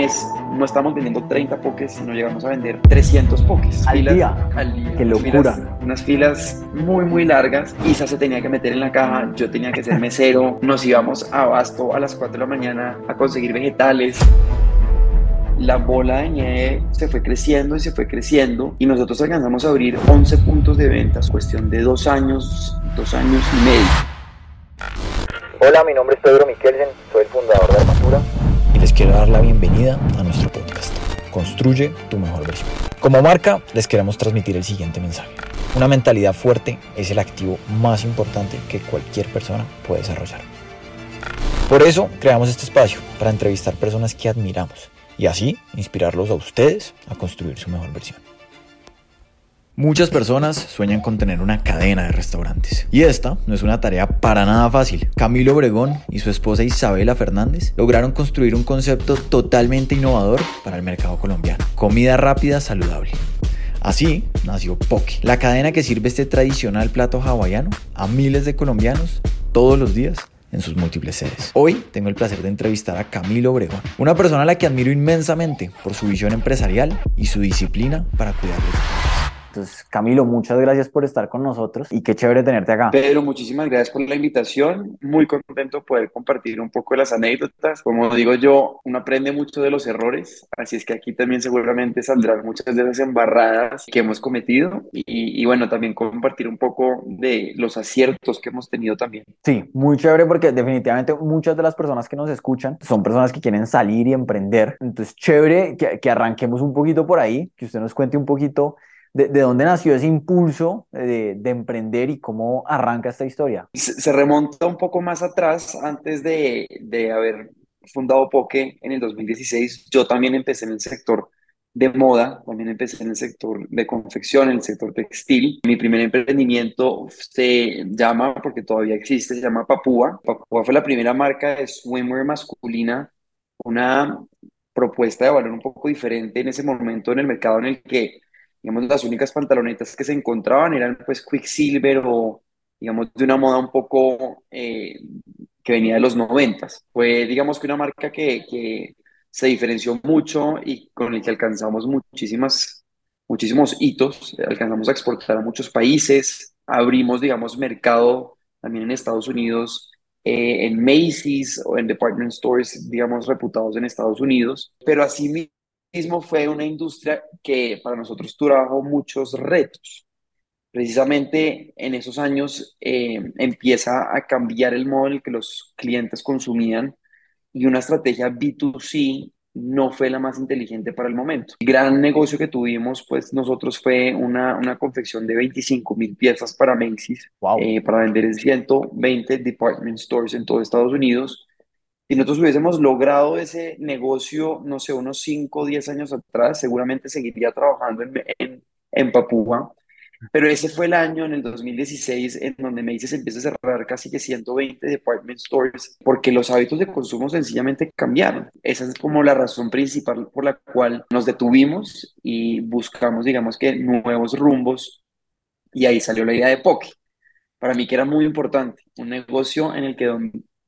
mes no estamos vendiendo 30 pokés, sino llegamos a vender 300 pokés. Al Filas día. Al día. Qué locura. filas- unas filas muy, muy largas. Isa se tenía que meter en la caja, yo tenía que ser mesero. Nos íbamos a Abasto a las 4 de la mañana a conseguir vegetales. La bola de nieve se fue creciendo y se fue creciendo y nosotros alcanzamos a abrir 11 puntos de ventas, cuestión de dos años, dos años y medio. Hola, mi nombre es Pedro Miquelsen, soy el fundador de Armatura. Quiero dar la bienvenida a nuestro podcast. Construye tu mejor versión. Como marca, les queremos transmitir el siguiente mensaje. Una mentalidad fuerte es el activo más importante que cualquier persona puede desarrollar. Por eso creamos este espacio para entrevistar personas que admiramos y así inspirarlos a ustedes a construir su mejor versión. Muchas personas sueñan con tener una cadena de restaurantes. Y esta no es una tarea para nada fácil. Camilo Obregón y su esposa Isabela Fernández lograron construir un concepto totalmente innovador para el mercado colombiano. Comida rápida saludable. Así nació Poke, la cadena que sirve este tradicional plato hawaiano a miles de colombianos todos los días en sus múltiples sedes. Hoy tengo el placer de entrevistar a Camilo Obregón, una persona a la que admiro inmensamente por su visión empresarial y su disciplina para cuidar de los demás. Entonces, Camilo, muchas gracias por estar con nosotros y qué chévere tenerte acá. Pedro, muchísimas gracias por la invitación. Muy contento de poder compartir un poco de las anécdotas. Como digo yo, uno aprende mucho de los errores, así es que aquí también seguramente saldrán muchas de las embarradas que hemos cometido y, y bueno, también compartir un poco de los aciertos que hemos tenido también. Sí, muy chévere porque definitivamente muchas de las personas que nos escuchan son personas que quieren salir y emprender. Entonces, chévere que, que arranquemos un poquito por ahí, que usted nos cuente un poquito de, de dónde nació ese impulso de, de emprender y cómo arranca esta historia. Se, remonta un poco más atrás, antes de, de haber fundado Poke en el 2016, yo también empecé en el sector de moda, también empecé en el sector de confección, en el sector textil. Mi primer emprendimiento se llama, porque todavía existe, se llama Papúa. Papúa fue la primera marca de swimwear masculina, una propuesta de valor un poco diferente en ese momento en el mercado en el que, digamos, las únicas pantalonetas que se encontraban eran pues Quicksilver o, digamos, de una moda un poco eh, que venía de los noventas. Fue, digamos, que una marca que, que se diferenció mucho y con el que alcanzamos muchísimas, muchísimos hitos, alcanzamos a exportar a muchos países, abrimos, digamos, mercado también en Estados Unidos, eh, en Macy's o en department stores, digamos, reputados en Estados Unidos, pero así mismo fue una industria que para nosotros trajo muchos retos. Precisamente en esos años eh, empieza a cambiar el modo en el que los clientes consumían y una estrategia B2C no fue la más inteligente para el momento. El gran negocio que tuvimos, pues nosotros fue una, una confección de 25 mil piezas para Macy's, Wow. eh, para vender en 120 department stores en todo Estados Unidos. Si nosotros hubiésemos logrado ese negocio, no sé, unos 5 o 10 años atrás, seguramente seguiría trabajando en, en, en Papúa. Pero ese fue el año, en el 2016, en donde Macy's empieza a cerrar casi que 120 department stores porque los hábitos de consumo sencillamente cambiaron. Esa es como la razón principal por la cual nos detuvimos y buscamos, digamos que, nuevos rumbos y ahí salió la idea de Poke. Para mí que era muy importante, un negocio en el que,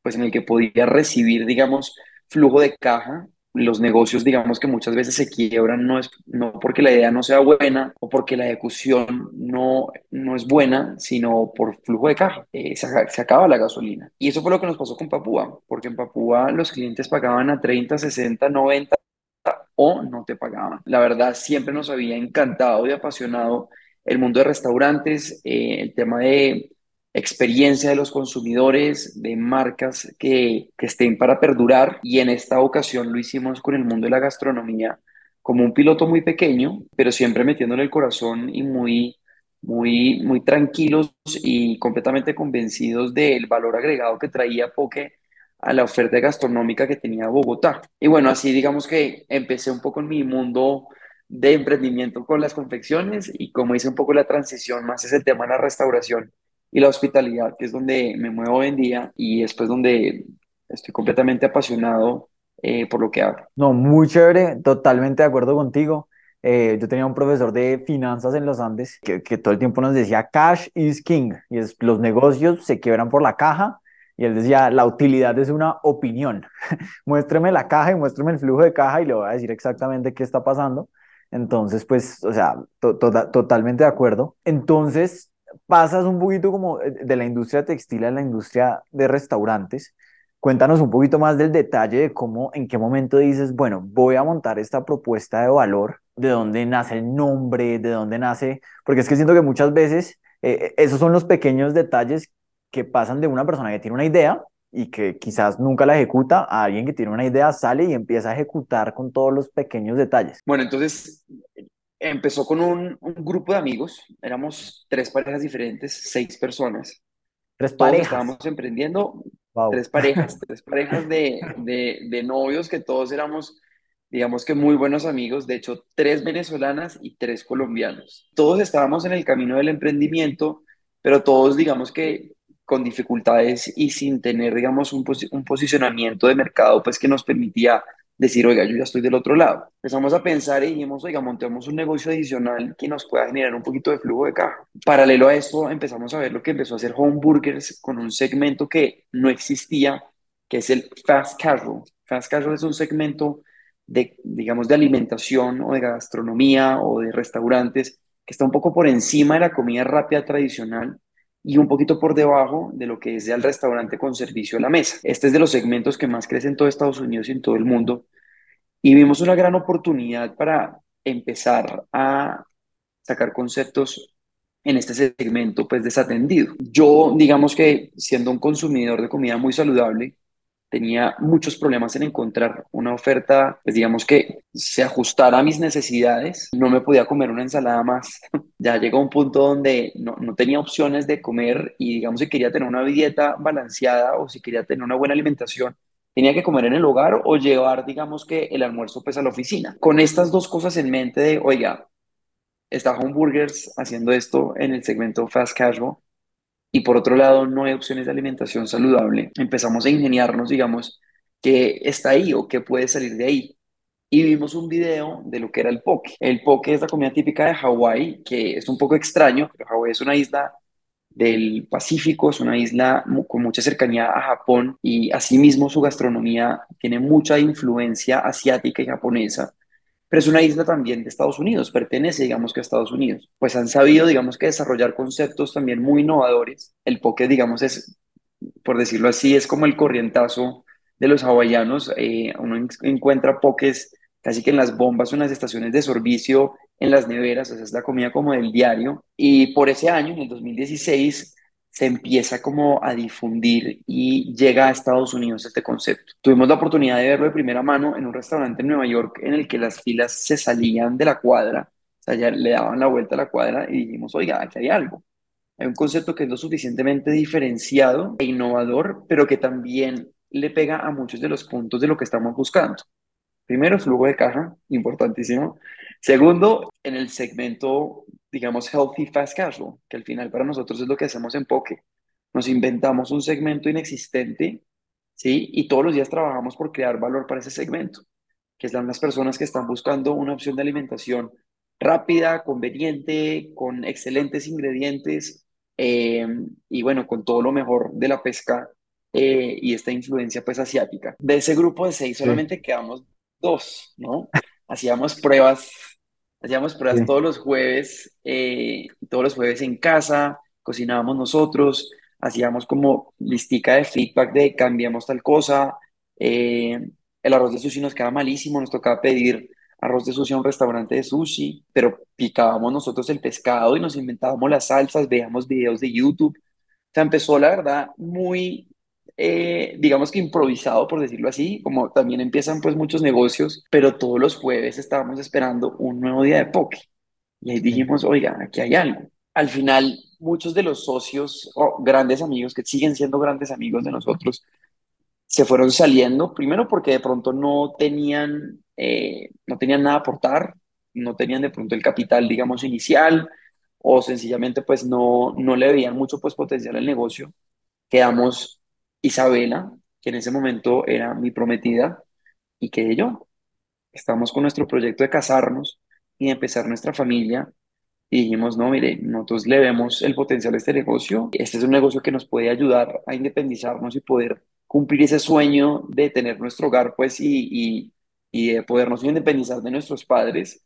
pues en el que podía recibir, digamos, flujo de caja los negocios, digamos que muchas veces se quiebran, no es no porque la idea no sea buena o porque la ejecución no, no es buena, sino por flujo de caja. Eh, se, acaba la gasolina. Y eso fue lo que nos pasó con Papúa, porque en Papúa los clientes pagaban a 30, 60, 90 o no te pagaban. La verdad, siempre nos había encantado y apasionado el mundo de restaurantes, eh, el tema de experiencia de los consumidores, de marcas que, que, estén para perdurar y en esta ocasión lo hicimos con el mundo de la gastronomía como un piloto muy pequeño, pero siempre metiéndole el corazón y muy, muy, muy tranquilos y completamente convencidos del valor agregado que traía Poke a la oferta gastronómica que tenía Bogotá. Y bueno, así digamos que empecé un poco en mi mundo de emprendimiento con las confecciones y como hice un poco la transición más es el tema de la restauración y la hospitalidad, que es donde me muevo hoy en día y después donde estoy completamente apasionado eh, por lo que hago. No, muy chévere, totalmente de acuerdo contigo. Eh, yo tenía un profesor de finanzas en los Andes que, que, todo el tiempo nos decía cash is king y es, los negocios se quiebran por la caja y él decía, la utilidad es una opinión. muéstreme la caja y muéstreme el flujo de caja y le voy a decir exactamente qué está pasando. Entonces, pues, o sea, totalmente de acuerdo. Entonces, pasas un poquito como de la industria textil a la industria de restaurantes. Cuéntanos un poquito más del detalle de cómo, en qué momento dices, bueno, voy a montar esta propuesta de valor, de dónde nace el nombre, de dónde nace, porque es que siento que muchas veces eh, esos son los pequeños detalles que pasan de una persona que tiene una idea y que quizás nunca la ejecuta a alguien que tiene una idea, sale y empieza a ejecutar con todos los pequeños detalles. Bueno, entonces empezó con un, grupo de amigos, éramos tres parejas diferentes, seis personas. Tres parejas. estábamos emprendiendo, tres parejas, tres parejas de, de, de novios que todos éramos digamos que muy buenos amigos, de hecho, tres venezolanas y tres colombianos. Todos estábamos en el camino del emprendimiento, pero todos, digamos que con dificultades y sin tener, digamos, un, un posicionamiento de mercado, pues que nos permitía decir, oiga, yo ya estoy del otro lado. Empezamos a pensar y dijimos, oiga, montemos un negocio adicional que nos pueda generar un poquito de flujo de caja. Paralelo a esto, empezamos a ver lo que empezó a hacer Home Burgers con un segmento que no existía, que es el fast casual. Fast casual es un segmento de, digamos, de alimentación o de gastronomía o de restaurantes que está un poco por encima de la comida rápida tradicional y un poquito por debajo de lo que es el restaurante con servicio a la mesa. Este es de los segmentos que más crece en todo Estados Unidos y en todo el mundo. Y vimos una gran oportunidad para empezar a sacar conceptos en este segmento pues desatendido. Yo digamos que siendo un consumidor de comida muy saludable, tenía muchos problemas en encontrar una oferta, pues digamos que se ajustara a mis necesidades. No me podía comer una ensalada más. ya llegó un punto donde no, no tenía opciones de comer y digamos si quería tener una dieta balanceada o si quería tener una buena alimentación, tenía que comer en el hogar o llevar, digamos que el almuerzo pues a la oficina. Con estas dos cosas en mente de, oiga, está Home Burgers haciendo esto en el segmento fast casual, y por otro lado no hay opciones de alimentación saludable, empezamos a ingeniarnos, digamos, qué está ahí o qué puede salir de ahí. Y vimos un video de lo que era el poke. El poke es la comida típica de Hawái, que es un poco extraño, pero Hawái es una isla del Pacífico, es una isla con mucha cercanía a Japón y asimismo su gastronomía tiene mucha influencia asiática y japonesa pero es una isla también de Estados Unidos, pertenece, digamos que a Estados Unidos. Pues han sabido, digamos que desarrollar conceptos también muy innovadores. El poke, digamos, es, por decirlo así, es como el corrientazo de los hawaianos. Eh, uno encuentra pokés casi que en las bombas o en las estaciones de servicio, en las neveras, o sea, es la comida como del diario. Y por ese año, en el 2016, se empieza como a difundir y llega a Estados Unidos este concepto. Tuvimos la oportunidad de verlo de primera mano en un restaurante en Nueva York en el que las filas se salían de la cuadra, o sea, ya le daban la vuelta a la cuadra y dijimos, oiga, aquí hay algo. Hay un concepto que es lo suficientemente diferenciado e innovador, pero que también le pega a muchos de los puntos de lo que estamos buscando. Primero, flujo de caja, importantísimo. Segundo, en el segmento digamos, healthy fast casual, que al final para nosotros es lo que hacemos en Poke. Nos inventamos un segmento inexistente, ¿sí? Y todos los días trabajamos por crear valor para ese segmento, que están las personas que están buscando una opción de alimentación rápida, conveniente, con excelentes ingredientes eh, y bueno, con todo lo mejor de la pesca eh, y esta influencia pues asiática. De ese grupo de seis solamente quedamos dos, ¿no? Hacíamos pruebas Hacíamos pruebas todos los jueves, eh, todos los jueves en casa, cocinábamos nosotros, hacíamos como listica de feedback de cambiamos tal cosa, eh, el arroz de sushi nos quedaba malísimo, nos tocaba pedir arroz de sushi a un restaurante de sushi, pero picábamos nosotros el pescado y nos inventábamos las salsas, veíamos videos de YouTube. O sea, empezó la verdad muy eh, digamos que improvisado, por decirlo así, como también empiezan pues muchos negocios, pero todos los jueves estábamos esperando un nuevo día de poke. Y ahí dijimos, oiga, aquí hay algo. Al final, muchos de los socios o grandes amigos que siguen siendo grandes amigos de nosotros, se fueron saliendo, primero porque de pronto no tenían, eh, no tenían nada a aportar, no tenían de pronto el capital, digamos, inicial, o sencillamente pues no, no le veían mucho pues potencial al negocio. Quedamos Isabela, que en ese momento era mi prometida, y que yo. Estamos con nuestro proyecto de casarnos y de empezar nuestra familia. y dijimos, no, mire, nosotros le vemos el potencial a este negocio. Este es un negocio que nos puede ayudar a independizarnos y poder cumplir ese sueño de tener nuestro hogar, pues, y, y, y de podernos independizar de nuestros padres.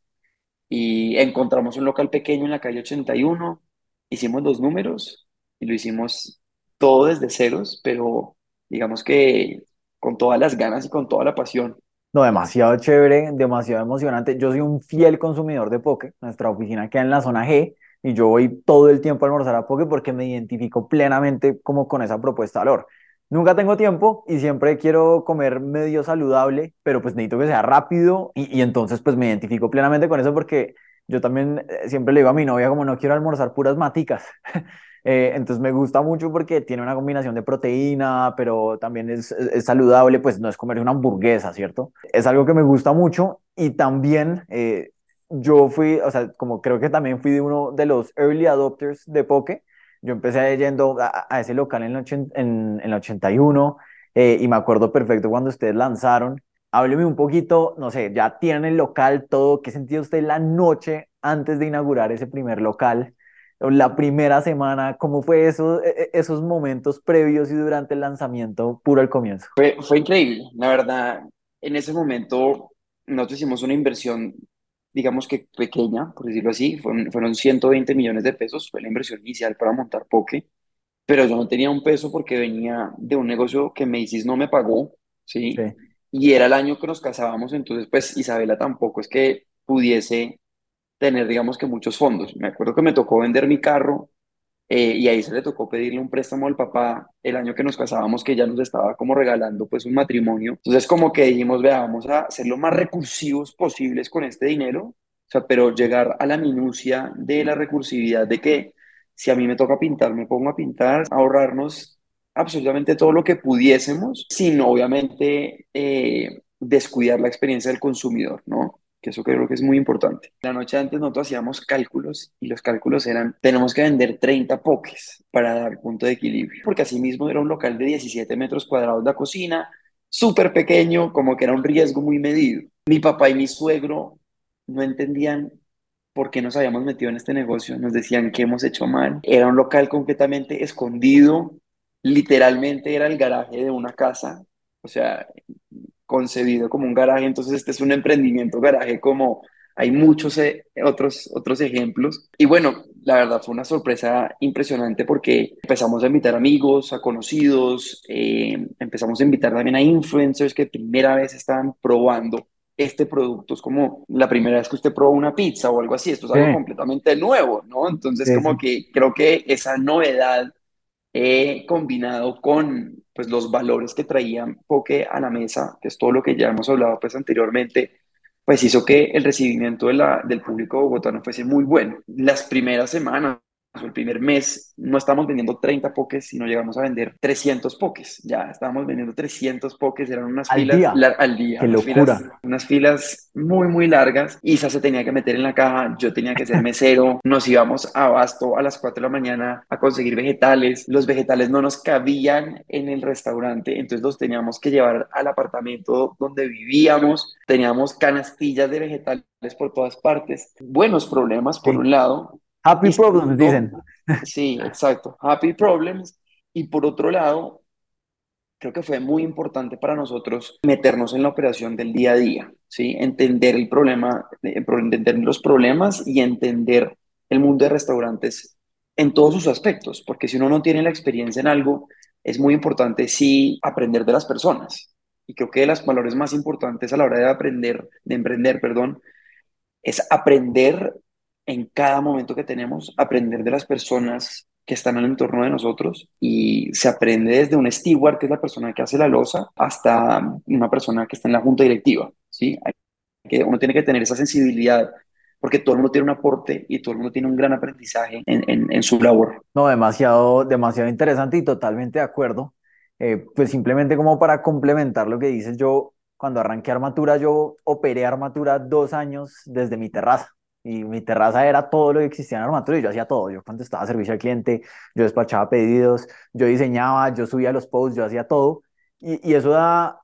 Y encontramos un local pequeño en la calle 81, hicimos los números y lo hicimos todo desde ceros, pero digamos que con todas las ganas y con toda la pasión. No, demasiado chévere, demasiado emocionante. Yo soy un fiel consumidor de poke. Nuestra oficina queda en la zona G y yo voy todo el tiempo a almorzar a poke porque me identifico plenamente como con esa propuesta de valor. Nunca tengo tiempo y siempre quiero comer medio saludable, pero pues necesito que sea rápido y, y entonces pues me identifico plenamente con eso porque yo también eh, siempre le digo a mi novia como no quiero almorzar puras maticas. Eh, entonces me gusta mucho porque tiene una combinación de proteína, pero también es, es, saludable, pues no es comer una hamburguesa, ¿cierto? Es algo que me gusta mucho y también eh, yo fui, o sea, como creo que también fui de uno de los early adopters de Poke. Yo empecé yendo a, a ese local en el, en, en el 81 eh, y me acuerdo perfecto cuando ustedes lanzaron. Hábleme un poquito, no sé, ya tienen el local, todo, ¿qué sentía usted la noche antes de inaugurar ese primer local? La primera semana, ¿cómo fue eso, e, e, esos momentos previos y durante el lanzamiento, puro al comienzo? Fue, fue increíble, la verdad, en ese momento nosotros hicimos una inversión, digamos que pequeña, por decirlo así, fueron, fueron 120 millones de pesos, fue la inversión inicial para montar Poke, pero yo no tenía un peso porque venía de un negocio que Macy's no me pagó, ¿sí? sí. Y era el año que nos casábamos, entonces pues Isabela tampoco es que pudiese tener, digamos que muchos fondos. Me acuerdo que me tocó vender mi carro eh, y ahí se le tocó pedirle un préstamo al papá el año que nos casábamos, que ya nos estaba como regalando pues un matrimonio. Entonces como que dijimos, vea, vamos a ser lo más recursivos posibles con este dinero, o sea, pero llegar a la minucia de la recursividad de que si a mí me toca pintar, me pongo a pintar, ahorrarnos absolutamente todo lo que pudiésemos, sin obviamente eh, descuidar la experiencia del consumidor, ¿no? Que eso creo que es muy importante. La noche antes nosotros hacíamos cálculos y los cálculos eran, tenemos que vender 30 pokés para dar punto de equilibrio, porque así mismo era un local de 17 metros cuadrados la cocina, súper pequeño, como que era un riesgo muy medido. Mi papá y mi suegro no entendían por qué nos habíamos metido en este negocio, nos decían que hemos hecho mal. Era un local completamente escondido, literalmente era el garaje de una casa, o sea, concebido como un garaje, entonces este es un emprendimiento garaje como hay muchos eh, otros, otros ejemplos. Y bueno, la verdad fue una sorpresa impresionante porque empezamos a invitar amigos, a conocidos, eh, empezamos a invitar también a influencers que primera vez estaban probando este producto. Es como la primera vez que usted probó una pizza o algo así, esto es algo completamente nuevo, ¿no? Entonces sí, como sí. que creo que esa novedad eh, combinado con pues, los valores que traían Poke a la mesa, que es todo lo que ya hemos hablado pues, anteriormente, pues hizo que el recibimiento de la, del público bogotano fuese muy bueno. Las primeras semanas el primer mes no estábamos vendiendo 30 pokés, sino llegamos a vender 300 pokés. Ya estábamos vendiendo 300 pokés, eran unas al filas día. al día. Qué unas locura. Filas, unas filas muy, muy largas. Isa se tenía que meter en la caja, yo tenía que ser mesero. Nos íbamos a Abasto a las 4 de la mañana a conseguir vegetales. Los vegetales no nos cabían en el restaurante, entonces los teníamos que llevar al apartamento donde vivíamos. Teníamos canastillas de vegetales por todas partes. Buenos problemas, por Sí. un lado, Happy y problems, dicen. Sí, exacto. Happy problems. Y por otro lado, creo que fue muy importante para nosotros meternos en la operación del día a día, ¿sí? Entender el problema, eh, entender los problemas y entender el mundo de restaurantes en todos sus aspectos, porque si uno no tiene la experiencia en algo, es muy importante sí aprender de las personas. Y creo que de los valores más importantes a la hora de aprender, de emprender, perdón, es aprender en cada momento que tenemos, aprender de las personas que están en el entorno de nosotros y se aprende desde un steward, que es la persona que hace la loza, hasta una persona que está en la junta directiva, ¿sí? Hay que, uno tiene que tener esa sensibilidad porque todo el mundo tiene un aporte y todo el mundo tiene un gran aprendizaje en, en, en su labor. No, demasiado, demasiado interesante y totalmente de acuerdo. Eh, pues simplemente como para complementar lo que dices, yo cuando arranqué Armatura, yo operé Armatura dos años desde mi terraza. Y mi terraza era todo lo que existía en Armatura y yo hacía todo. Yo contestaba servicio al cliente, yo despachaba pedidos, yo diseñaba, yo subía los posts, yo hacía todo. Y, y eso da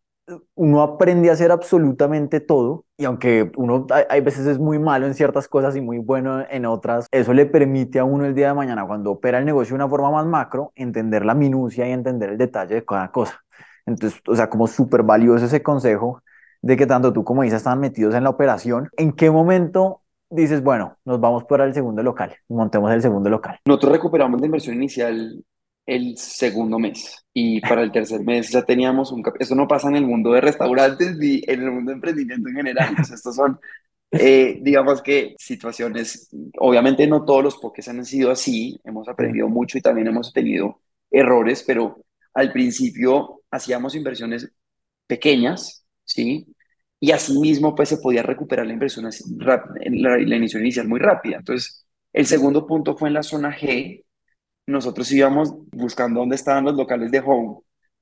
uno aprende a hacer absolutamente todo y aunque uno hay, veces es muy malo en ciertas cosas y muy bueno en otras, eso le permite a uno el día de mañana cuando opera el negocio de una forma más macro, entender la minucia y entender el detalle de cada cosa. Entonces, o sea, como súper valioso ese consejo de que tanto tú como Isa estaban metidos en la operación. ¿En qué momento dices, bueno, nos vamos para el segundo local, montemos el segundo local? Nosotros recuperamos la inversión inicial el segundo mes y para el tercer mes ya teníamos un... Eso no pasa en el mundo de restaurantes ni en el mundo de emprendimiento en general. estos son, eh, digamos que situaciones, obviamente no todos los pokés han sido así, hemos aprendido mucho y también hemos tenido errores, pero al principio hacíamos inversiones pequeñas, ¿sí? Y asimismo, pues se podía recuperar la inversión, la, la iniciación inicial muy rápida. Entonces, el segundo punto fue en la zona G, nosotros íbamos buscando dónde estaban los locales de home.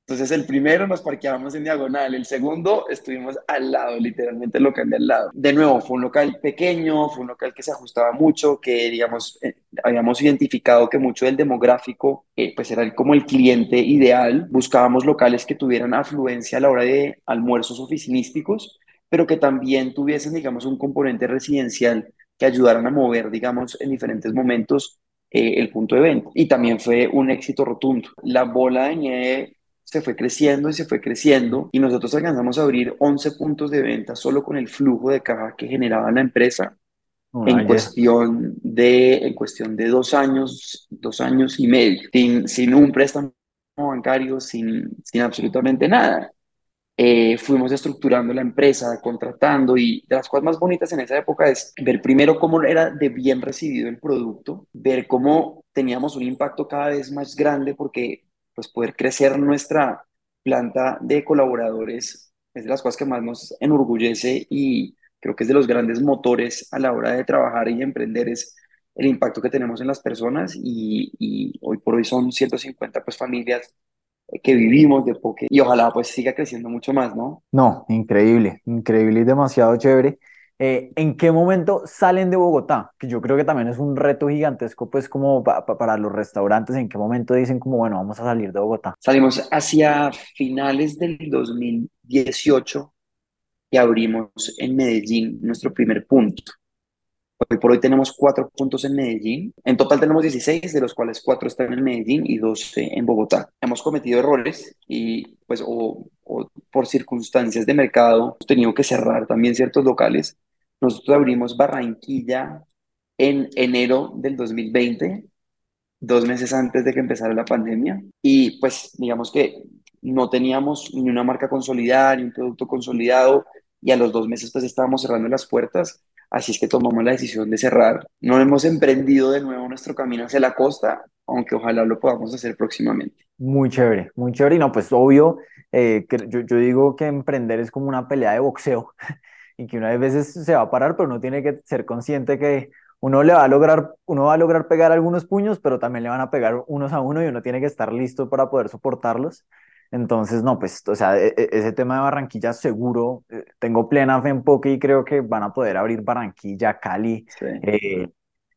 Entonces el primero nos parqueábamos en diagonal, el segundo estuvimos al lado, literalmente el local de al lado. De nuevo, fue un local pequeño, fue un local que se ajustaba mucho, que digamos, eh, habíamos identificado que mucho del demográfico eh, pues era como el cliente ideal. Buscábamos locales que tuvieran afluencia a la hora de almuerzos oficinísticos, pero que también tuviesen, digamos, un componente residencial que ayudaran a mover, digamos, en diferentes momentos eh, el punto de venta. Y también fue un éxito rotundo. La bola de nieve se fue creciendo y se fue creciendo y nosotros alcanzamos a abrir 11 puntos de venta solo con el flujo de caja que generaba la empresa en, cuestión de, en cuestión de dos años, dos años y medio, sin, sin un préstamo bancario, sin, sin absolutamente nada. Eh, fuimos estructurando la empresa, contratando y de las cosas más bonitas en esa época es ver primero cómo era de bien recibido el producto, ver cómo teníamos un impacto cada vez más grande porque pues poder crecer nuestra planta de colaboradores es de las cosas que más nos enorgullece y creo que es de los grandes motores a la hora de trabajar y emprender es el impacto que tenemos en las personas y, y hoy por hoy son 150 pues familias que vivimos de Poke y ojalá pues siga creciendo mucho más, ¿no? No, increíble, increíble y demasiado chévere. Eh, ¿En qué momento salen de Bogotá? Que yo creo que también es un reto gigantesco, pues como para los restaurantes, ¿en qué momento dicen como, bueno, vamos a salir de Bogotá? Salimos hacia finales del 2018 y abrimos en Medellín nuestro primer punto. Hoy por hoy tenemos cuatro puntos en Medellín. En total tenemos 16, de los cuales cuatro están en Medellín y dos en Bogotá. Hemos cometido errores y pues o, por circunstancias de mercado hemos tenido que cerrar también ciertos locales. Nosotros abrimos Barranquilla en enero del 2020, dos meses antes de que empezara la pandemia. Y pues digamos que no teníamos ni una marca consolidada, ni un producto consolidado y a los dos meses pues estábamos cerrando las puertas Así es que tomamos la decisión de cerrar. No hemos emprendido de nuevo nuestro camino hacia la costa, aunque ojalá lo podamos hacer próximamente. Muy chévere, muy chévere. Y no, pues obvio, eh, que yo, yo digo que emprender es como una pelea de boxeo y que una de veces se va a parar, pero uno tiene que ser consciente que uno le va a lograr, uno va a lograr pegar algunos puños, pero también le van a pegar unos a uno y uno tiene que estar listo para poder soportarlos. Entonces, no, pues, o sea, e, e, ese tema de Barranquilla seguro, eh, tengo plena fe en Poke y creo que van a poder abrir Barranquilla, Cali eh,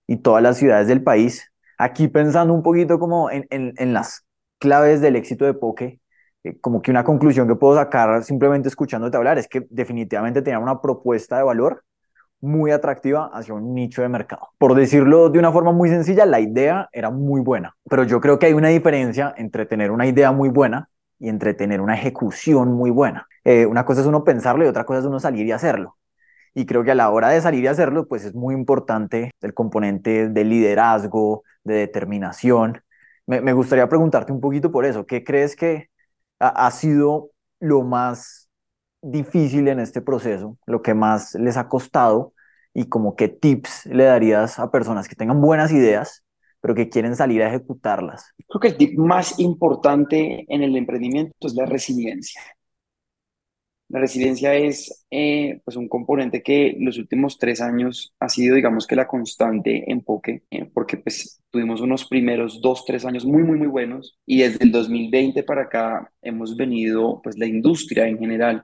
y todas las ciudades del país. Aquí pensando un poquito como en, en, las claves del éxito de Poke, eh, como que una conclusión que puedo sacar simplemente escuchándote hablar es que definitivamente tenían una propuesta de valor muy atractiva hacia un nicho de mercado. Por decirlo de una forma muy sencilla, la idea era muy buena, pero yo creo que hay una diferencia entre tener una idea muy buena y entretener una ejecución muy buena. Eh, una cosa es uno pensarlo y otra cosa es uno salir y hacerlo. Y creo que a la hora de salir y hacerlo, pues es muy importante el componente de liderazgo, de determinación. Me, gustaría preguntarte un poquito por eso. ¿Qué crees que ha, sido lo más difícil en este proceso, lo que más les ha costado y como qué tips le darías a personas que tengan buenas ideas, pero que quieren salir a ejecutarlas? Creo que el tip más importante en el emprendimiento es la resiliencia. La resiliencia es eh, pues un componente que los últimos tres años ha sido, digamos que la constante en Poke, eh, porque pues tuvimos unos primeros dos, tres años muy, muy, muy buenos y desde el 2020 para acá hemos venido, pues la industria en general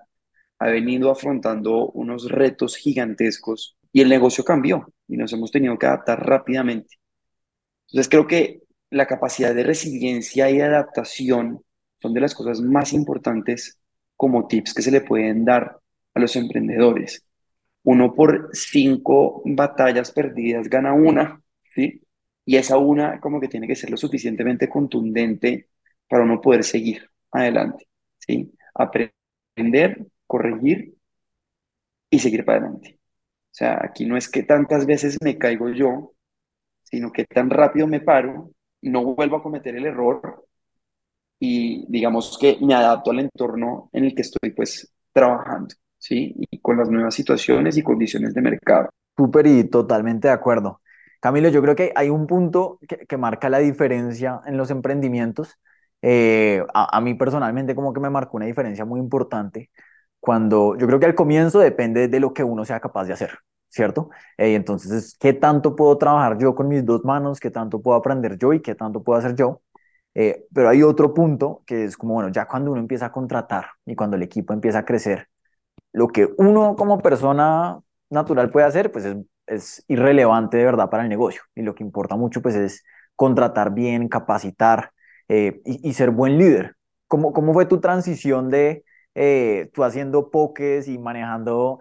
ha venido afrontando unos retos gigantescos y el negocio cambió y nos hemos tenido que adaptar rápidamente. Entonces creo que la capacidad de resiliencia y adaptación son de las cosas más importantes como tips que se le pueden dar a los emprendedores. Uno por cinco batallas perdidas gana una, ¿sí? Y esa una como que tiene que ser lo suficientemente contundente para uno poder seguir adelante, ¿sí? Aprender, corregir y seguir para adelante. O sea, aquí no es que tantas veces me caigo yo, sino que tan rápido me paro, no vuelvo a cometer el error y digamos que me adapto al entorno en el que estoy pues trabajando, ¿sí? Y con las nuevas situaciones y condiciones de mercado. Súper y totalmente de acuerdo. Camilo, yo creo que hay un punto que, marca la diferencia en los emprendimientos. Eh, a, a, mí personalmente como que me marcó una diferencia muy importante cuando yo creo que al comienzo depende de lo que uno sea capaz de hacer, ¿cierto? Eh, entonces, ¿qué tanto puedo trabajar yo con mis dos manos? ¿Qué tanto puedo aprender yo y qué tanto puedo hacer yo? Eh, pero hay otro punto que es como, bueno, ya cuando uno empieza a contratar y cuando el equipo empieza a crecer, lo que uno como persona natural puede hacer, pues es, es irrelevante de verdad para el negocio. Y lo que importa mucho, pues es contratar bien, capacitar eh, y, y, ser buen líder. ¿Cómo, ¿Cómo fue tu transición de eh, tú haciendo pokés y manejando,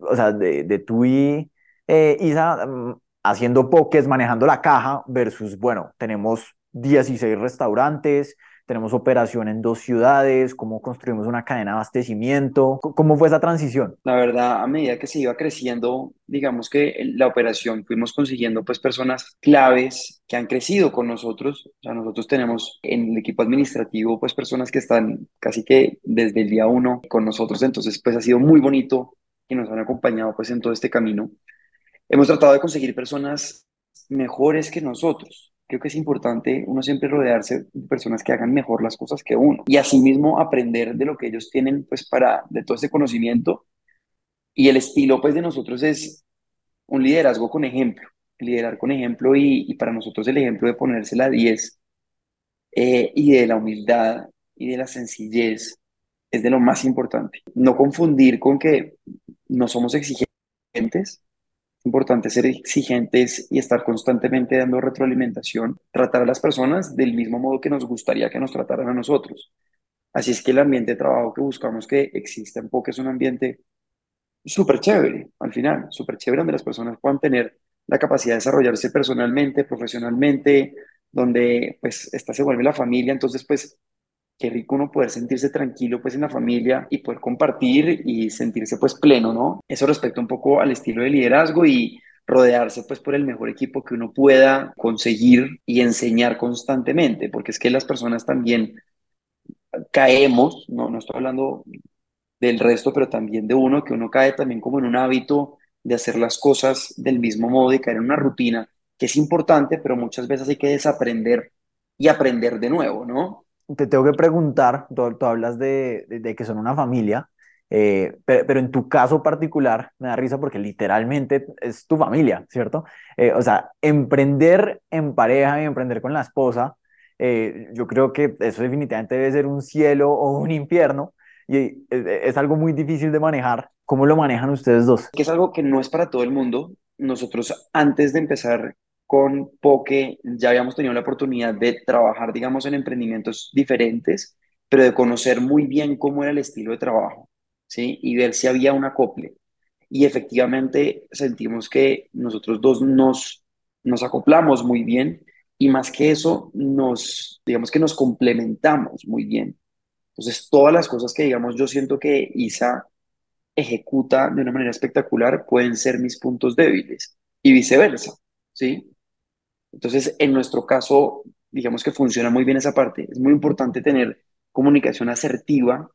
o sea, de, de tú y eh, Isa mm, haciendo pokés, manejando la caja versus, bueno, tenemos 16 restaurantes, tenemos operación en dos ciudades, cómo construimos una cadena de abastecimiento, cómo fue esa transición. La verdad, a medida que se iba creciendo, digamos que la operación fuimos consiguiendo pues personas claves que han crecido con nosotros. O sea, nosotros tenemos en el equipo administrativo pues personas que están casi que desde el día uno con nosotros, entonces pues ha sido muy bonito que nos han acompañado pues en todo este camino. Hemos tratado de conseguir personas mejores que nosotros, creo que es importante uno siempre rodearse de personas que hagan mejor las cosas que uno y asimismo aprender de lo que ellos tienen pues para de todo ese conocimiento. Y el estilo pues de nosotros es un liderazgo con ejemplo liderar con ejemplo y, para nosotros el ejemplo de ponerse la 10 eh, y de la humildad y de la sencillez es de lo más importante. No confundir con que no somos exigentes importante ser exigentes y estar constantemente dando retroalimentación, tratar a las personas del mismo modo que nos gustaría que nos trataran a nosotros. Así es que el ambiente de trabajo que buscamos que exista en POC es un ambiente súper chévere, al final, súper chévere, donde las personas puedan tener la capacidad de desarrollarse personalmente, profesionalmente, donde pues esta se vuelve la familia, entonces pues qué rico uno poder sentirse tranquilo pues en la familia y poder compartir y sentirse pues pleno, ¿no? Eso respecto un poco al estilo de liderazgo y rodearse pues por el mejor equipo que uno pueda conseguir y enseñar constantemente, porque es que las personas también caemos, no, no estoy hablando del resto, pero también de uno, que uno cae también como en un hábito de hacer las cosas del mismo modo y caer en una rutina que es importante, pero muchas veces hay que desaprender y aprender de nuevo, ¿no? Te tengo que preguntar, tú, hablas de, de, que son una familia, eh, pero, en tu caso particular me da risa porque literalmente es tu familia, ¿cierto? Eh, o sea, emprender en pareja y emprender con la esposa, eh, yo creo que eso definitivamente debe ser un cielo o un infierno y es, es algo muy difícil de manejar. ¿Cómo lo manejan ustedes dos? Que es algo que no es para todo el mundo. Nosotros antes de empezar con Poke ya habíamos tenido la oportunidad de trabajar, digamos, en emprendimientos diferentes, pero de conocer muy bien cómo era el estilo de trabajo, ¿sí? Y ver si había un acople. Y efectivamente sentimos que nosotros dos nos, nos acoplamos muy bien y más que eso, nos, digamos que nos complementamos muy bien. Entonces, todas las cosas que, digamos, yo siento que Isa ejecuta de una manera espectacular pueden ser mis puntos débiles y viceversa, ¿sí? Entonces, en nuestro caso, digamos que funciona muy bien esa parte. Es muy importante tener comunicación asertiva,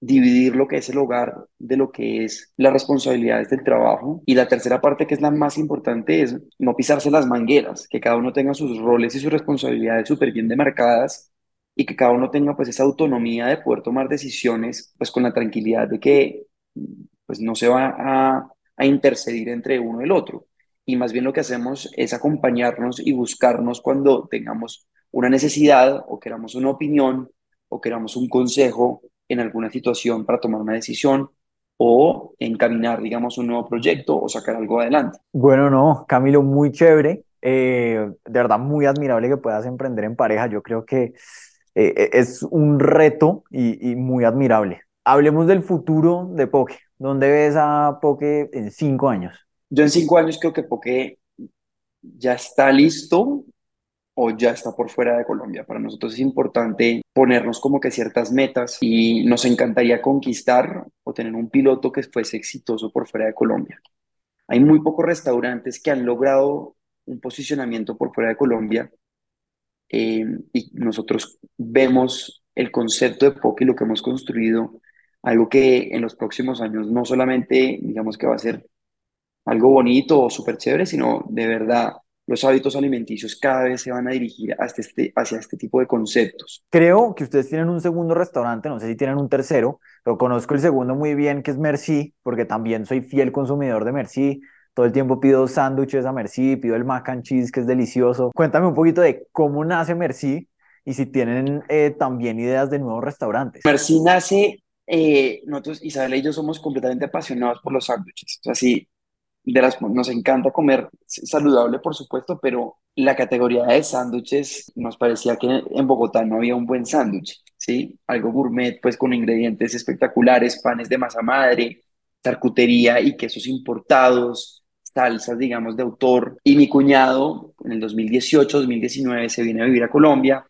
dividir lo que es el hogar de lo que es las responsabilidades del trabajo. Y la tercera parte, que es la más importante, es no pisarse las mangueras, que cada uno tenga sus roles y sus responsabilidades súper bien demarcadas y que cada uno tenga pues esa autonomía de poder tomar decisiones pues con la tranquilidad de que pues no se va a, a intercedir entre uno y el otro y más bien lo que hacemos es acompañarnos y buscarnos cuando tengamos una necesidad o queramos una opinión o queramos un consejo en alguna situación para tomar una decisión o encaminar, digamos, un nuevo proyecto o sacar algo adelante. Bueno, no, Camilo, muy chévere. Eh, de verdad, muy admirable que puedas emprender en pareja. Yo creo que eh, es un reto y, y muy admirable. Hablemos del futuro de Poke. ¿Dónde ves a Poke en cinco años? Yo en cinco años creo que Poke ya está listo o ya está por fuera de Colombia. Para nosotros es importante ponernos como que ciertas metas y nos encantaría conquistar o tener un piloto que fuese exitoso por fuera de Colombia. Hay muy pocos restaurantes que han logrado un posicionamiento por fuera de Colombia eh, y nosotros vemos el concepto de Poke y lo que hemos construido, algo que en los próximos años no solamente digamos que va a ser algo bonito o súper chévere, sino de verdad los hábitos alimenticios cada vez se van a dirigir hacia este, hacia este tipo de conceptos. Creo que ustedes tienen un segundo restaurante, no sé si tienen un tercero, pero conozco el segundo muy bien, que es Merci, porque también soy fiel consumidor de Merci. Todo el tiempo pido sándwiches a Merci, pido el mac and cheese, que es delicioso. Cuéntame un poquito de cómo nace Merci y si tienen eh, también ideas de nuevos restaurantes. Merci nace, eh, nosotros, Isabel y yo somos completamente apasionados por los sándwiches. O sea, sí, de las, nos encanta comer saludable, por supuesto, pero la categoría de sándwiches nos parecía que en Bogotá no había un buen sándwich, ¿sí? Algo gourmet, pues con ingredientes espectaculares, panes de masa madre, charcutería y quesos importados, salsas, digamos, de autor. Y mi cuñado, en el 2018, 2019, se viene a vivir a Colombia.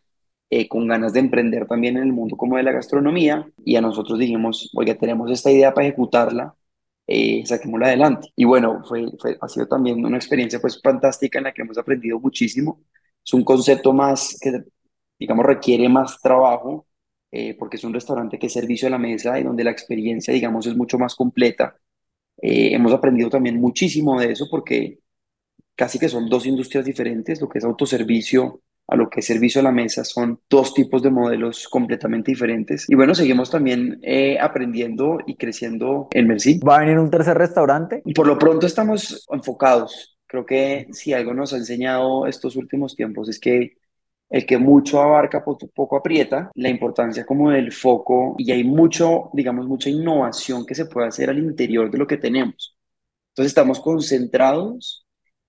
Eh, con ganas de emprender también en el mundo como de la gastronomía y a nosotros dijimos, oiga, tenemos esta idea para ejecutarla, eh, saquémosla adelante. Y bueno, fue, ha sido también una experiencia pues fantástica en la que hemos aprendido muchísimo. Es un concepto más que, digamos, requiere más trabajo, eh, porque es un restaurante que es servicio a la mesa y donde la experiencia, digamos, es mucho más completa. Eh, hemos aprendido también muchísimo de eso porque casi que son dos industrias diferentes, lo que es autoservicio a lo que es servicio a la mesa. Son dos tipos de modelos completamente diferentes. Y bueno, seguimos también eh, aprendiendo y creciendo en Merci. ¿Va a venir un tercer restaurante? Por lo pronto estamos enfocados. Creo que si algo nos ha enseñado estos últimos tiempos es que el que mucho abarca, poco, poco aprieta, la importancia como del foco y hay mucho, digamos, mucha innovación que se puede hacer al interior de lo que tenemos. Entonces estamos concentrados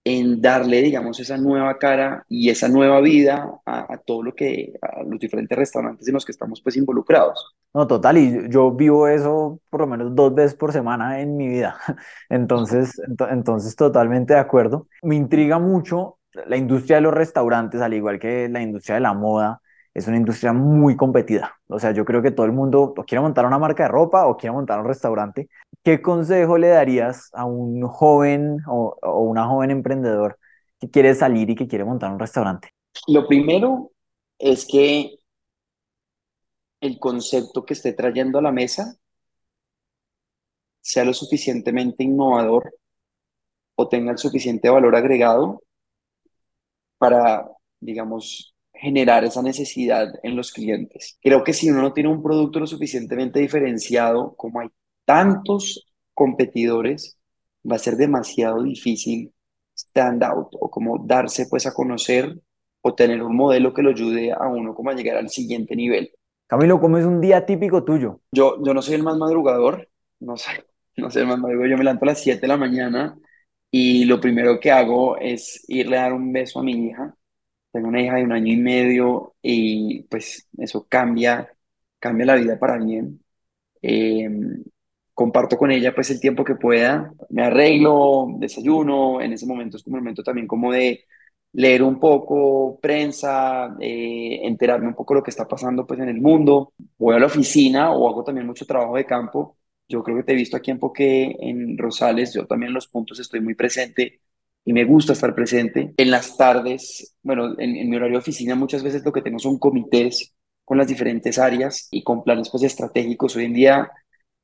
en darle, digamos, esa nueva cara y esa nueva vida a, todo lo que, a los diferentes restaurantes en los que estamos pues involucrados. No, total, y yo vivo eso por lo menos dos veces por semana en mi vida. Entonces, entonces totalmente de acuerdo. Me intriga mucho la industria de los restaurantes, al igual que la industria de la moda, es una industria muy competida. O sea, yo creo que todo el mundo o quiere montar una marca de ropa o quiere montar un restaurante. ¿Qué consejo le darías a un joven o, una joven emprendedor que quiere salir y que quiere montar un restaurante? Lo primero es que el concepto que esté trayendo a la mesa sea lo suficientemente innovador o tenga el suficiente valor agregado para, digamos, generar esa necesidad en los clientes. Creo que si uno no tiene un producto lo suficientemente diferenciado, como hay tantos competidores, va a ser demasiado difícil stand out o como darse pues a conocer o tener un modelo que lo ayude a uno como a llegar al siguiente nivel. Camilo, ¿cómo es un día típico tuyo? Yo, yo no soy el más madrugador, no sé, no soy el más madrugador, yo me levanto a las 7 de la mañana y lo primero que hago es irle a dar un beso a mi hija tengo una hija de un año y medio y pues eso cambia, cambia la vida para bien. Eh, comparto con ella pues el tiempo que pueda, me arreglo, desayuno, en ese momento es como un momento también como de leer un poco prensa, eh, enterarme un poco de lo que está pasando pues en el mundo, voy a la oficina o hago también mucho trabajo de campo, yo creo que te he visto aquí en Poque, en Rosales, yo también en los puntos estoy muy presente y me gusta estar presente. En las tardes, bueno, en, mi horario de oficina muchas veces lo que tengo son comités con las diferentes áreas y con planes pues estratégicos. Hoy en día,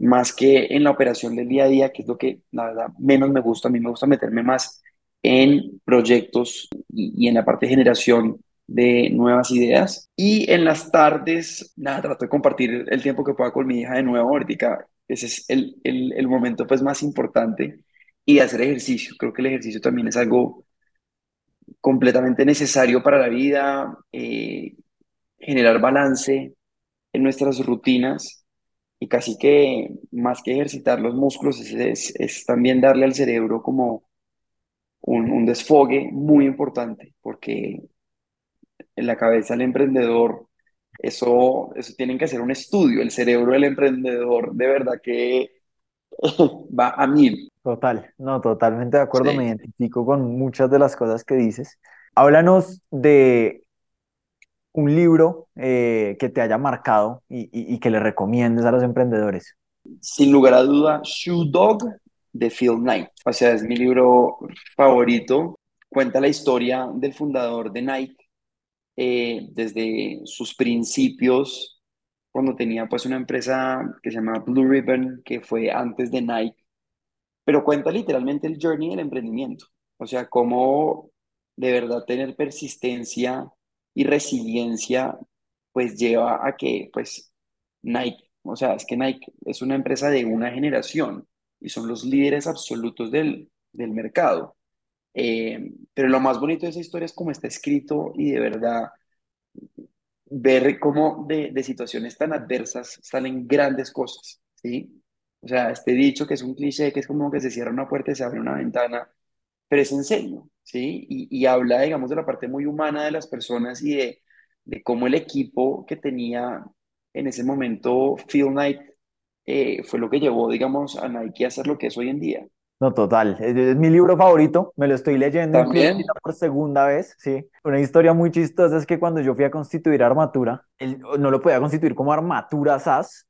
más que en la operación del día a día, que es lo que la verdad menos me gusta, a mí me gusta meterme más en proyectos y, en la parte de generación de nuevas ideas. Y en las tardes, nada, trato de compartir el tiempo que pueda con mi hija de nuevo. Ahorita ese es el, el, el momento pues más importante y hacer ejercicio. Creo que el ejercicio también es algo completamente necesario para la vida, eh, generar balance en nuestras rutinas y casi que más que ejercitar los músculos es, es, también darle al cerebro como un, un, desfogue muy importante porque en la cabeza del emprendedor eso, eso tienen que hacer un estudio. El cerebro del emprendedor de verdad que va a mil. Total, no, totalmente de acuerdo, me identifico con muchas de las cosas que dices. Háblanos de un libro eh, que te haya marcado y, que le recomiendes a los emprendedores. Sin lugar a duda, Shoe Dog de Phil Knight. O sea, es mi libro favorito. Cuenta la historia del fundador de Nike eh, desde sus principios, cuando tenía pues una empresa que se llama Blue Ribbon, que fue antes de Nike, pero cuenta literalmente el journey del emprendimiento. O sea, cómo de verdad tener persistencia y resiliencia pues lleva a que pues Nike, o sea, es que Nike es una empresa de una generación y son los líderes absolutos del, del mercado. Eh, pero lo más bonito de esa historia es cómo está escrito y de verdad ver cómo de, de situaciones tan adversas salen grandes cosas, ¿sí? O sea, este dicho que es un cliché, que es como que se cierra una puerta y se abre una ventana, pero es en serio, ¿sí? Y, y habla, digamos, de la parte muy humana de las personas y de, de cómo el equipo que tenía en ese momento Phil Knight eh, fue lo que llevó, digamos, a Nike a ser lo que es hoy en día. No, total, es, es mi libro favorito, me lo estoy leyendo También, por segunda vez, sí. Una historia muy chistosa es que cuando yo fui a constituir Armatura, él no lo podía constituir como Armatura SAS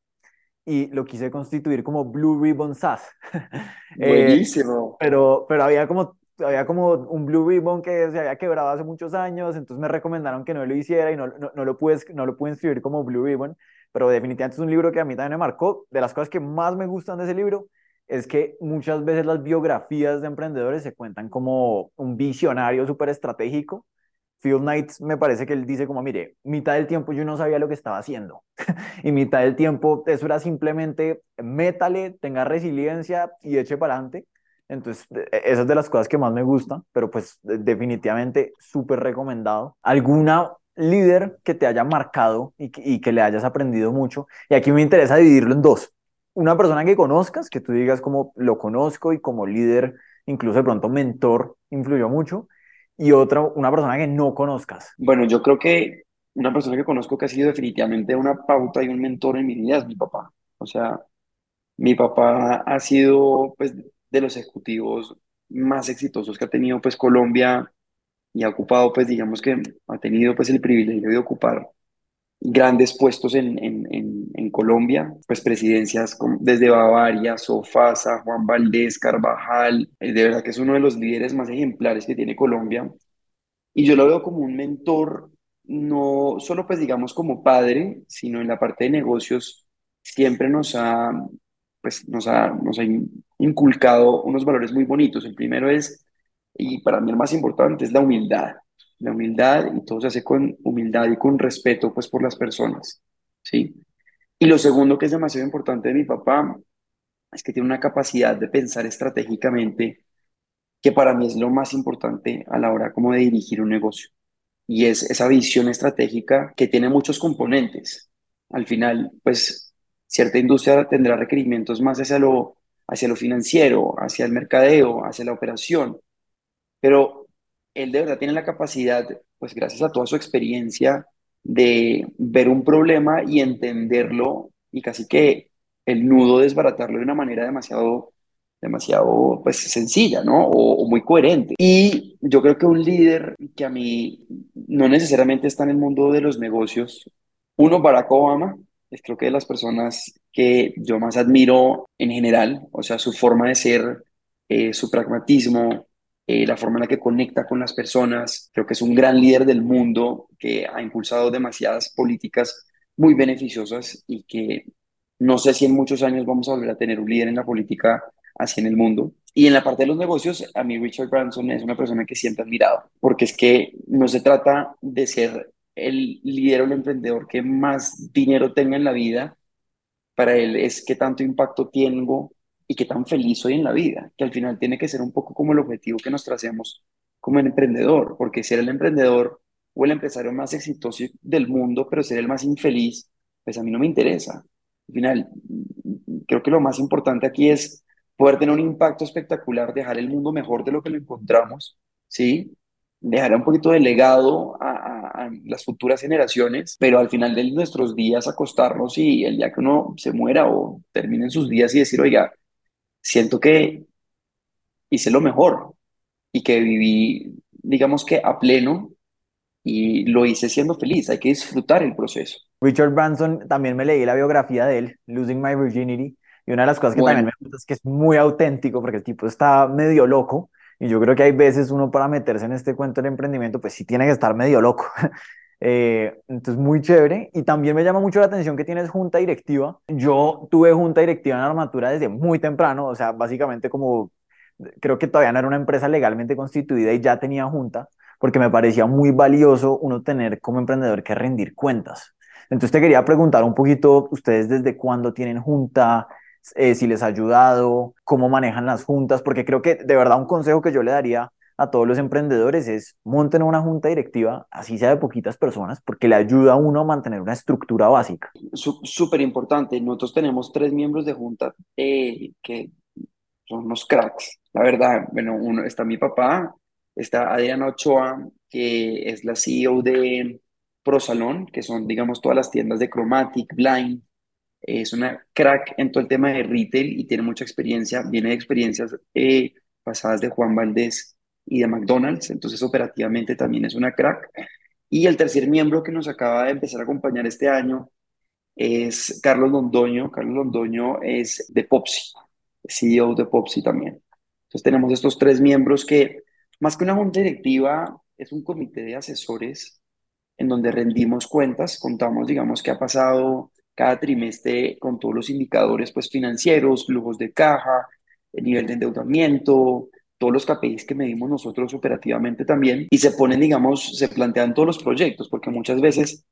y lo quise constituir como Blue Ribbon SAS. Eh, buenísimo. pero, pero había como, había como un Blue Ribbon que se había quebrado hace muchos años, entonces me recomendaron que no lo hiciera y no, no, no lo pude, no lo pude inscribir como Blue Ribbon, pero definitivamente es un libro que a mí también me marcó. De las cosas que más me gustan de ese libro es que muchas veces las biografías de emprendedores se cuentan como un visionario súper estratégico. Phil Knight me parece que él dice como, mire, mitad del tiempo yo no sabía lo que estaba haciendo y mitad del tiempo eso era simplemente métale, tenga resiliencia y eche para adelante. Entonces, e- esa es de las cosas que más me gustan, pero pues de- definitivamente súper recomendado. ¿Alguna líder que te haya marcado y que, y que le hayas aprendido mucho? Y aquí me interesa dividirlo en dos. Una persona que conozcas, que tú digas como lo conozco y como líder, incluso de pronto mentor, influyó mucho. Y otra, una persona que no conozcas. Bueno, yo creo que una persona que conozco que ha sido definitivamente una pauta y un mentor en mi vida es mi papá. O sea, mi papá ha sido pues de los ejecutivos más exitosos que ha tenido pues Colombia y ha ocupado pues digamos que ha tenido pues el privilegio de ocupar grandes puestos en, en, en, en Colombia, pues presidencias como- desde Bavaria, Sofasa, Juan Valdés, Carvajal, eh, de verdad que es uno de los líderes más ejemplares que tiene Colombia. Y yo lo veo como un mentor, no solo pues digamos como padre, sino en la parte de negocios, siempre nos ha, pues nos ha, nos ha inculcado unos valores muy bonitos. El primero es, y para mí el más importante, es la humildad. La humildad, y todo se hace con humildad y con respeto pues por las personas, ¿sí? Y lo segundo que es demasiado importante de mi papá, es que tiene una capacidad de pensar estratégicamente, que para mí es lo más importante a la hora como de dirigir un negocio y es esa visión estratégica que tiene muchos componentes. Al final, pues cierta industria tendrá requerimientos más hacia lo, hacia lo financiero, hacia el mercadeo, hacia la operación, pero él de verdad tiene la capacidad, pues gracias a toda su experiencia, de ver un problema y entenderlo y casi que el nudo desbaratarlo de una manera demasiado, demasiado, pues sencilla, ¿no? O, o muy coherente. Y yo creo que un líder que a mí no necesariamente está en el mundo de los negocios, uno, Barack Obama, es creo que de las personas que yo más admiro en general, o sea, su forma de ser, eh, su pragmatismo, eh, la forma en la que conecta con las personas. Creo que es un gran líder del mundo que ha impulsado demasiadas políticas muy beneficiosas y que no sé si en muchos años vamos a volver a tener un líder en la política así en el mundo. Y en la parte de los negocios, a mí Richard Branson es una persona que siempre he admirado, porque es que no se trata de ser el líder o el emprendedor que más dinero tenga en la vida, para él es qué tanto impacto tengo y qué tan feliz soy en la vida, que al final tiene que ser un poco como el objetivo que nos tracemos como el emprendedor, porque ser el emprendedor o el empresario más exitoso del mundo, pero ser el más infeliz, pues a mí no me interesa. Al final, creo que lo más importante aquí es poder tener un impacto espectacular, dejar el mundo mejor de lo que lo encontramos, ¿sí? Dejar un poquito de legado a, a, las futuras generaciones, pero al final de nuestros días acostarnos y el día que uno se muera o termine sus días y decir, oiga, siento que hice lo mejor y que viví, digamos que a pleno y lo hice siendo feliz. Hay que disfrutar el proceso. Richard Branson, también me leí la biografía de él, Losing My Virginity, y una de las cosas que también me gusta es que es muy auténtico porque el tipo está medio loco. Y yo creo que hay veces uno para meterse en este cuento del emprendimiento, pues sí tiene que estar medio loco. Eh, entonces, muy chévere. Y también me llama mucho la atención que tienes junta directiva. Yo tuve junta directiva en Armatura desde muy temprano, o sea, básicamente como creo que todavía no era una empresa legalmente constituida y ya tenía junta, porque me parecía muy valioso uno tener como emprendedor que rendir cuentas. Entonces te quería preguntar un poquito, ustedes desde cuándo tienen junta, eh, si les ha ayudado, cómo manejan las juntas, porque creo que de verdad un consejo que yo le daría a todos los emprendedores es monten una junta directiva, así sea de poquitas personas, porque le ayuda a uno a mantener una estructura básica. Súper importante. Nosotros tenemos tres miembros de junta eh, que son unos cracks. La verdad, bueno, uno está mi papá, está Adriana Ochoa, que es la CEO de ProSalón, que son, digamos, todas las tiendas de Chromatic, Blind, es una crack en todo el tema de retail y tiene mucha experiencia, viene de experiencias eh, pasadas de Juan Valdés y de McDonald's, entonces operativamente también es una crack. Y el tercer miembro que nos acaba de empezar a acompañar este año es Carlos Londoño. Carlos Londoño es de Popsi, CEO de Popsi también. Entonces tenemos estos tres miembros que, más que una junta directiva, es un comité de asesores en donde rendimos cuentas, contamos, digamos, qué ha pasado cada trimestre con todos los indicadores pues, financieros, flujos de caja, el nivel de endeudamiento, todos los KPIs que medimos nosotros operativamente también, y se ponen, digamos, se plantean todos los proyectos, porque muchas veces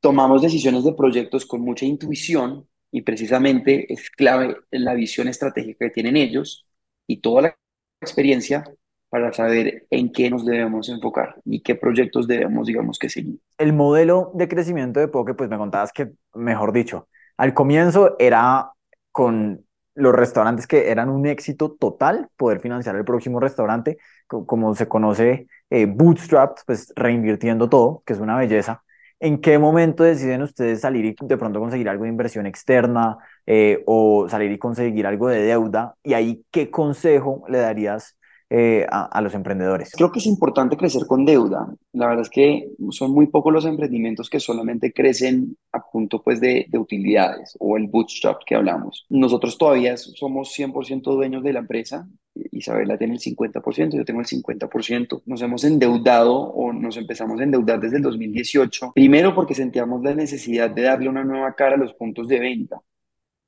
tomamos decisiones de proyectos con mucha intuición y precisamente es clave la visión estratégica que tienen ellos y toda la experiencia para saber en qué nos debemos enfocar y qué proyectos debemos, digamos, que seguir. El modelo de crecimiento de Poke, pues me contabas que, mejor dicho, al comienzo era con los restaurantes que eran un éxito total, poder financiar el próximo restaurante, como se conoce, eh, bootstrapped, pues reinvirtiendo todo, que es una belleza. ¿En qué momento deciden ustedes salir y de pronto conseguir algo de inversión externa eh, o salir y conseguir algo de deuda? Y ahí, ¿qué consejo le darías eh, a, los emprendedores? Creo que es importante crecer con deuda. La verdad es que son muy pocos los emprendimientos que solamente crecen a punto pues, de, de utilidades o el bootstrap que hablamos. Nosotros todavía somos 100% dueños de la empresa. Isabela tiene el 50%, yo tengo el 50%. Nos hemos endeudado o nos empezamos a endeudar desde el 2018. Primero porque sentíamos la necesidad de darle una nueva cara a los puntos de venta.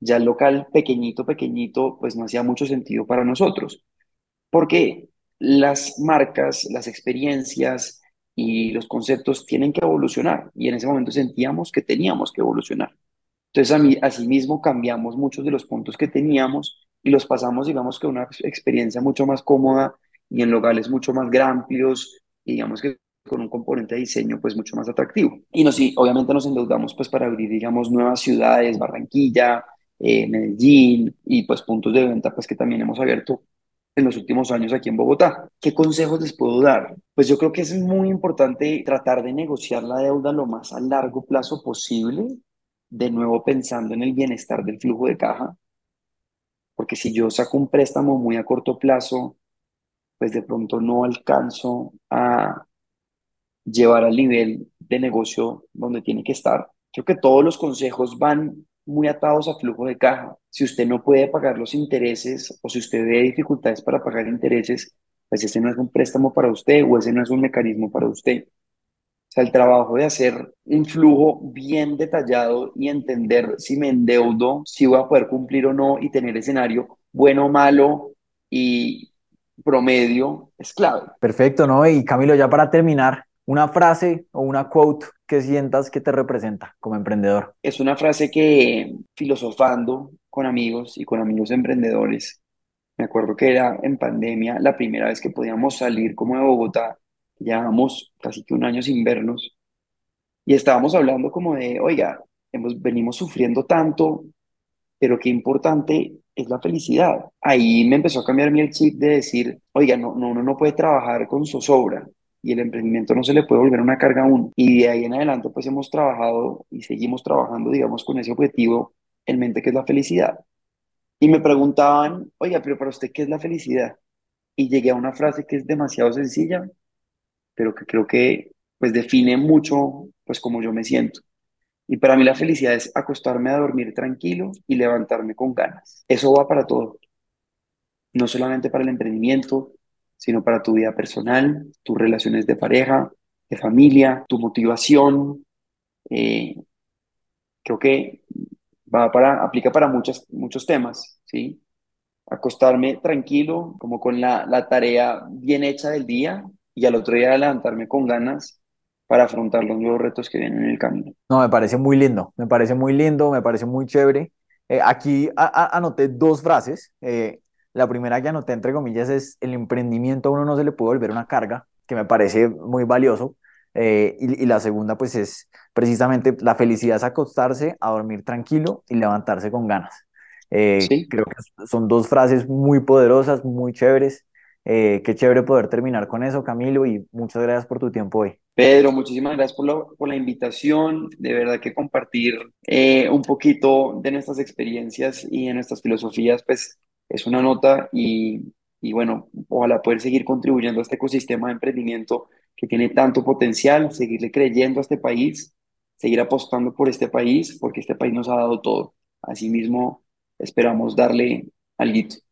Ya el local pequeñito, pequeñito, pues no hacía mucho sentido para nosotros porque las marcas, las experiencias y los conceptos tienen que evolucionar y en ese momento sentíamos que teníamos que evolucionar. Entonces, asimismo, cambiamos muchos de los puntos que teníamos y los pasamos, digamos que a una experiencia mucho más cómoda y en locales mucho más amplios y digamos que con un componente de diseño pues mucho más atractivo. Y nos, obviamente nos endeudamos pues para abrir, digamos, nuevas ciudades, Barranquilla, eh, Medellín y pues puntos de venta pues que también hemos abierto en los últimos años aquí en Bogotá. ¿Qué consejos les puedo dar? Pues yo creo que es muy importante tratar de negociar la deuda lo más a largo plazo posible, de nuevo pensando en el bienestar del flujo de caja, porque si yo saco un préstamo muy a corto plazo, pues de pronto no alcanzo a llevar al nivel de negocio donde tiene que estar. Creo que todos los consejos van muy atados a flujo de caja. Si usted no puede pagar los intereses o si usted ve dificultades para pagar intereses, pues ese no es un préstamo para usted o ese no es un mecanismo para usted. O sea, el trabajo de hacer un flujo bien detallado y entender si me endeudo, si voy a poder cumplir o no y tener escenario bueno, malo y promedio es clave. Perfecto, ¿no? Y Camilo, ya para terminar, una frase o una quote que sientas que te representa como emprendedor. Es una frase que filosofando con amigos y con amigos emprendedores, me acuerdo que era en pandemia la primera vez que podíamos salir como de Bogotá, llevábamos casi que un año sin vernos, y estábamos hablando como de, oiga, hemos, venimos sufriendo tanto, pero qué importante es la felicidad. Ahí me empezó a cambiar mi chip de decir, oiga, no, no, uno no puede trabajar con zozobra, y el emprendimiento no se le puede volver una carga a uno. Y de ahí en adelante pues hemos trabajado y seguimos trabajando, digamos, con ese objetivo en mente que es la felicidad. Y me preguntaban, oiga, pero para usted, ¿qué es la felicidad? Y llegué a una frase que es demasiado sencilla, pero que creo que pues define mucho pues cómo yo me siento. Y para mí la felicidad es acostarme a dormir tranquilo y levantarme con ganas. Eso va para todo. No solamente para el emprendimiento, sino para tu vida personal, tus relaciones de pareja, de familia, tu motivación. Eh, creo que va para, aplica para muchos, muchos temas, ¿sí? Acostarme tranquilo, como con la, la tarea bien hecha del día y al otro día levantarme con ganas para afrontar los nuevos retos que vienen en el camino. No, me parece muy lindo, me parece muy lindo, me parece muy chévere. Eh, aquí anoté dos frases. Eh, la primera que anoté, entre comillas, es el emprendimiento a uno no se le puede volver una carga, que me parece muy valioso. Eh, y, y, la segunda, pues, es precisamente la felicidad es acostarse a dormir tranquilo y levantarse con ganas. ¿Sí? Creo que son dos frases muy poderosas, muy chéveres. qué chévere poder terminar con eso, Camilo, y muchas gracias por tu tiempo hoy. Pedro, muchísimas gracias por, por la invitación. De verdad que compartir eh, un poquito de nuestras experiencias y de nuestras filosofías, pues es una nota y, y bueno, ojalá poder seguir contribuyendo a este ecosistema de emprendimiento que tiene tanto potencial, seguirle creyendo a este país, seguir apostando por este país, porque este país nos ha dado todo. Asimismo, esperamos darle algo.